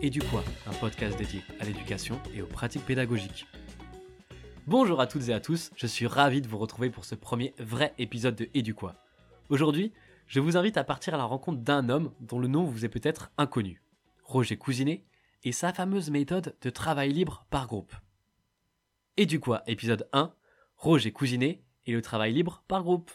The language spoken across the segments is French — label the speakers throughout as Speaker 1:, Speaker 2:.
Speaker 1: Éduquoi, un podcast dédié à l'éducation et aux pratiques pédagogiques. Bonjour à toutes et à tous, je suis ravi de vous retrouver pour ce premier vrai épisode de Éduquoi. Aujourd'hui, je vous invite à partir à la rencontre d'un homme dont le nom vous est peut-être inconnu, Roger Cousinet, et sa fameuse méthode de travail libre par groupe. Éduquoi, épisode 1, Roger Cousinet et le travail libre par groupe.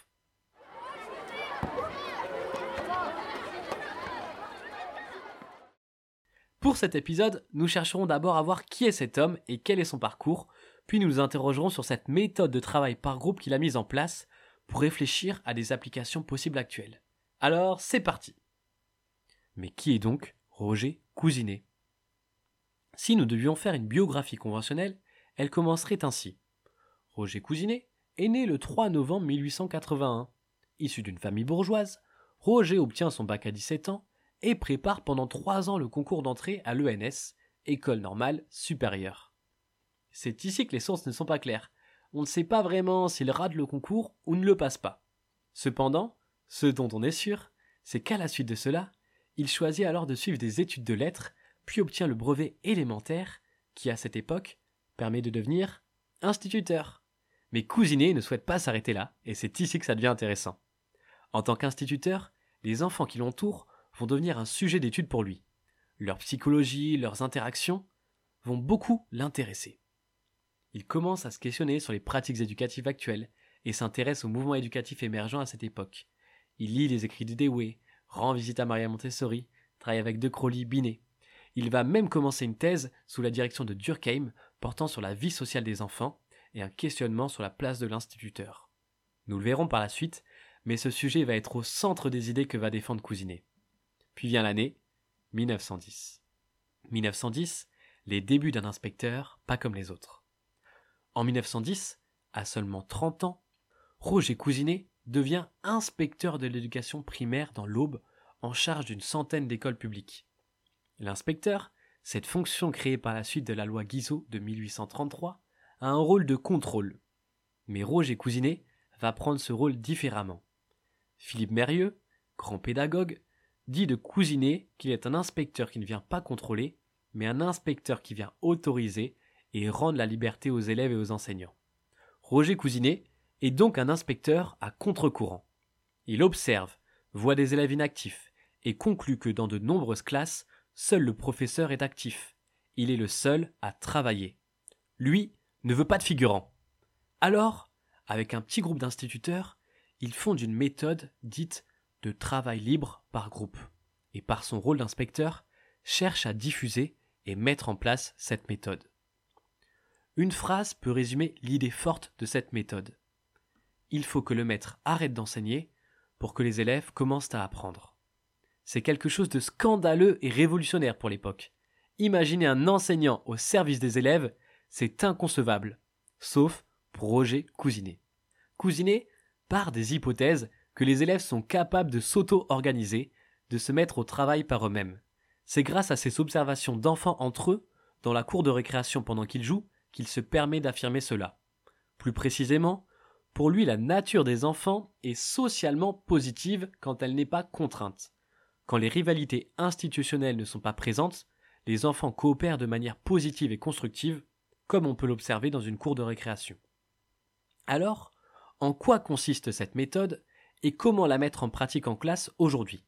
Speaker 1: Pour cet épisode, nous chercherons d'abord à voir qui est cet homme et quel est son parcours, puis nous nous interrogerons sur cette méthode de travail par groupe qu'il a mise en place pour réfléchir à des applications possibles actuelles. Alors, c'est parti Mais qui est donc Roger Cousinet? Si nous devions faire une biographie conventionnelle, elle commencerait ainsi. Roger Cousinet est né le 3 novembre 1881. Issu d'une famille bourgeoise, Roger obtient son bac à 17 ans et prépare pendant trois ans le concours d'entrée à l'ENS, École normale supérieure. C'est ici que les sources ne sont pas claires. On ne sait pas vraiment s'il rate le concours ou ne le passe pas. Cependant, ce dont on est sûr, c'est qu'à la suite de cela, il choisit alors de suivre des études de lettres, puis obtient le brevet élémentaire, qui à cette époque permet de devenir instituteur. Mais Cousinet ne souhaite pas s'arrêter là, et c'est ici que ça devient intéressant. En tant qu'instituteur, les enfants qui l'entourent vont devenir un sujet d'étude pour lui. Leur psychologie, leurs interactions vont beaucoup l'intéresser. Il commence à se questionner sur les pratiques éducatives actuelles et s'intéresse au mouvement éducatif émergent à cette époque. Il lit les écrits de Dewey, rend visite à Maria Montessori, travaille avec De Crowley, Binet. Il va même commencer une thèse sous la direction de Durkheim portant sur la vie sociale des enfants et un questionnement sur la place de l'instituteur. Nous le verrons par la suite, mais ce sujet va être au centre des idées que va défendre Cousinet. Puis vient l'année 1910. 1910, les débuts d'un inspecteur pas comme les autres. En 1910, à seulement 30 ans, Roger Cousinet devient inspecteur de l'éducation primaire dans l'Aube en charge d'une centaine d'écoles publiques. L'inspecteur, cette fonction créée par la suite de la loi Guizot de 1833, a un rôle de contrôle. Mais Roger Cousinet va prendre ce rôle différemment. Philippe Mérieux, grand pédagogue, dit de Cousinet qu'il est un inspecteur qui ne vient pas contrôler, mais un inspecteur qui vient autoriser et rendre la liberté aux élèves et aux enseignants. Roger Cousinet est donc un inspecteur à contre-courant. Il observe, voit des élèves inactifs et conclut que dans de nombreuses classes, seul le professeur est actif. Il est le seul à travailler. Lui ne veut pas de figurants. Alors, avec un petit groupe d'instituteurs, il fonde une méthode dite de travail libre par groupe, et par son rôle d'inspecteur, cherche à diffuser et mettre en place cette méthode. Une phrase peut résumer l'idée forte de cette méthode. Il faut que le maître arrête d'enseigner pour que les élèves commencent à apprendre. C'est quelque chose de scandaleux et révolutionnaire pour l'époque. Imaginer un enseignant au service des élèves, c'est inconcevable, sauf pour Roger Cousinet. Cousinet part des hypothèses que les élèves sont capables de s'auto-organiser, de se mettre au travail par eux-mêmes. C'est grâce à ces observations d'enfants entre eux, dans la cour de récréation pendant qu'ils jouent, qu'il se permet d'affirmer cela. Plus précisément, pour lui la nature des enfants est socialement positive quand elle n'est pas contrainte. Quand les rivalités institutionnelles ne sont pas présentes, les enfants coopèrent de manière positive et constructive, comme on peut l'observer dans une cour de récréation. Alors, en quoi consiste cette méthode et comment la mettre en pratique en classe aujourd'hui.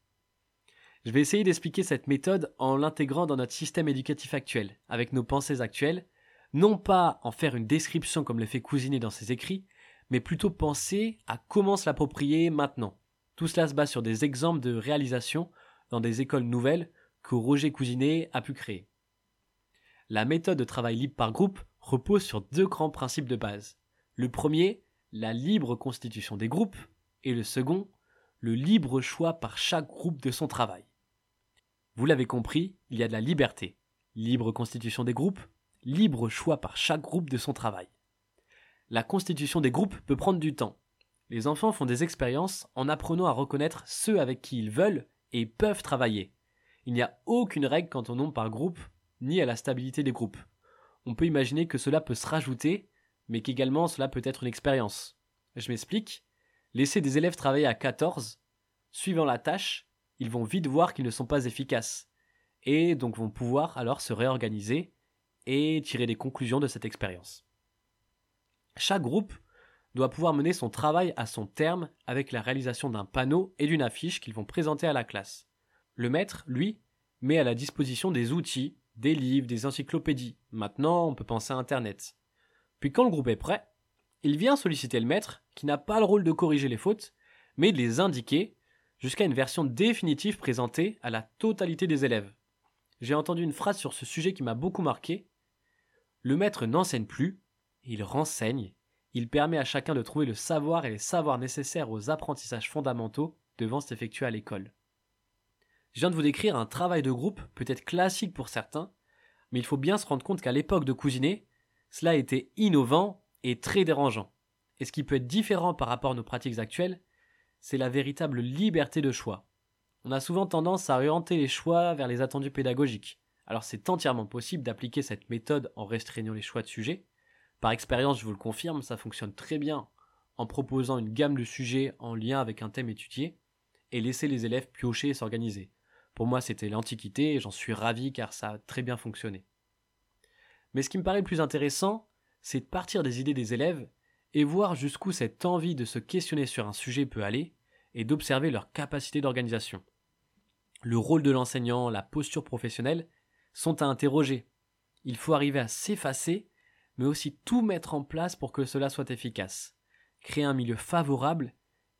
Speaker 1: Je vais essayer d'expliquer cette méthode en l'intégrant dans notre système éducatif actuel, avec nos pensées actuelles, non pas en faire une description comme le fait Cousinet dans ses écrits, mais plutôt penser à comment se l'approprier maintenant. Tout cela se base sur des exemples de réalisation dans des écoles nouvelles que Roger Cousinet a pu créer. La méthode de travail libre par groupe repose sur deux grands principes de base. Le premier, la libre constitution des groupes, et le second, le libre choix par chaque groupe de son travail. Vous l'avez compris, il y a de la liberté, libre constitution des groupes, libre choix par chaque groupe de son travail. La constitution des groupes peut prendre du temps. Les enfants font des expériences en apprenant à reconnaître ceux avec qui ils veulent et peuvent travailler. Il n'y a aucune règle quant au nombre par groupe, ni à la stabilité des groupes. On peut imaginer que cela peut se rajouter, mais qu'également cela peut être une expérience. Je m'explique. Laisser des élèves travailler à 14, suivant la tâche, ils vont vite voir qu'ils ne sont pas efficaces. et donc vont pouvoir alors se réorganiser et tirer des conclusions de cette expérience. Chaque groupe doit pouvoir mener son travail à son terme avec la réalisation d'un panneau et d'une affiche qu'ils vont présenter à la classe. Le maître, lui, met à la disposition des outils, des livres, des encyclopédies. Maintenant, on peut penser à Internet. Puis quand le groupe est prêt, il vient solliciter le maître, qui n'a pas le rôle de corriger les fautes, mais de les indiquer jusqu'à une version définitive présentée à la totalité des élèves. J'ai entendu une phrase sur ce sujet qui m'a beaucoup marqué. Le maître n'enseigne plus, il renseigne, il permet à chacun de trouver le savoir et les savoirs nécessaires aux apprentissages fondamentaux devant s'effectuer à l'école. Je viens de vous décrire un travail de groupe peut-être classique pour certains, mais il faut bien se rendre compte qu'à l'époque de Cousinet, cela était innovant et très dérangeant. Et ce qui peut être différent par rapport à nos pratiques actuelles, c'est la véritable liberté de choix. On a souvent tendance à orienter les choix vers les attendus pédagogiques. Alors c'est entièrement possible d'appliquer cette méthode en restreignant les choix de sujets. Par expérience, je vous le confirme, ça fonctionne très bien en proposant une gamme de sujets en lien avec un thème étudié et laisser les élèves piocher et s'organiser. Pour moi, c'était l'Antiquité et j'en suis ravi car ça a très bien fonctionné. Mais ce qui me paraît le plus intéressant, c'est de partir des idées des élèves et voir jusqu'où cette envie de se questionner sur un sujet peut aller et d'observer leur capacité d'organisation. Le rôle de l'enseignant, la posture professionnelle sont à interroger. Il faut arriver à s'effacer, mais aussi tout mettre en place pour que cela soit efficace. Créer un milieu favorable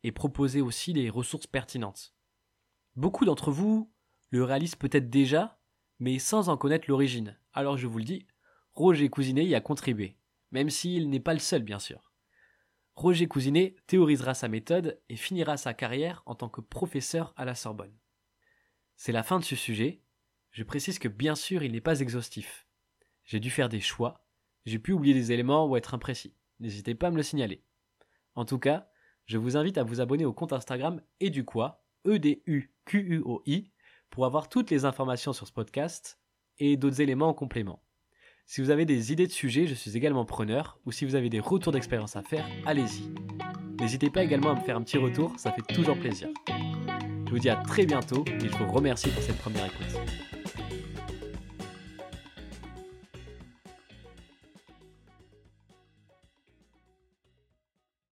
Speaker 1: et proposer aussi des ressources pertinentes. Beaucoup d'entre vous le réalisent peut-être déjà, mais sans en connaître l'origine. Alors je vous le dis, Roger Cousinet y a contribué, même s'il n'est pas le seul bien sûr. Roger Cousinet théorisera sa méthode et finira sa carrière en tant que professeur à la Sorbonne. C'est la fin de ce sujet. Je précise que bien sûr il n'est pas exhaustif. J'ai dû faire des choix, j'ai pu oublier des éléments ou être imprécis. N'hésitez pas à me le signaler. En tout cas, je vous invite à vous abonner au compte Instagram Eduqua, E-D-U-Q-U-O-I, pour avoir toutes les informations sur ce podcast et d'autres éléments en complément. Si vous avez des idées de sujets, je suis également preneur, ou si vous avez des retours d'expérience à faire, allez-y. N'hésitez pas également à me faire un petit retour, ça fait toujours plaisir. Je vous dis à très bientôt et je vous remercie pour cette première écoute.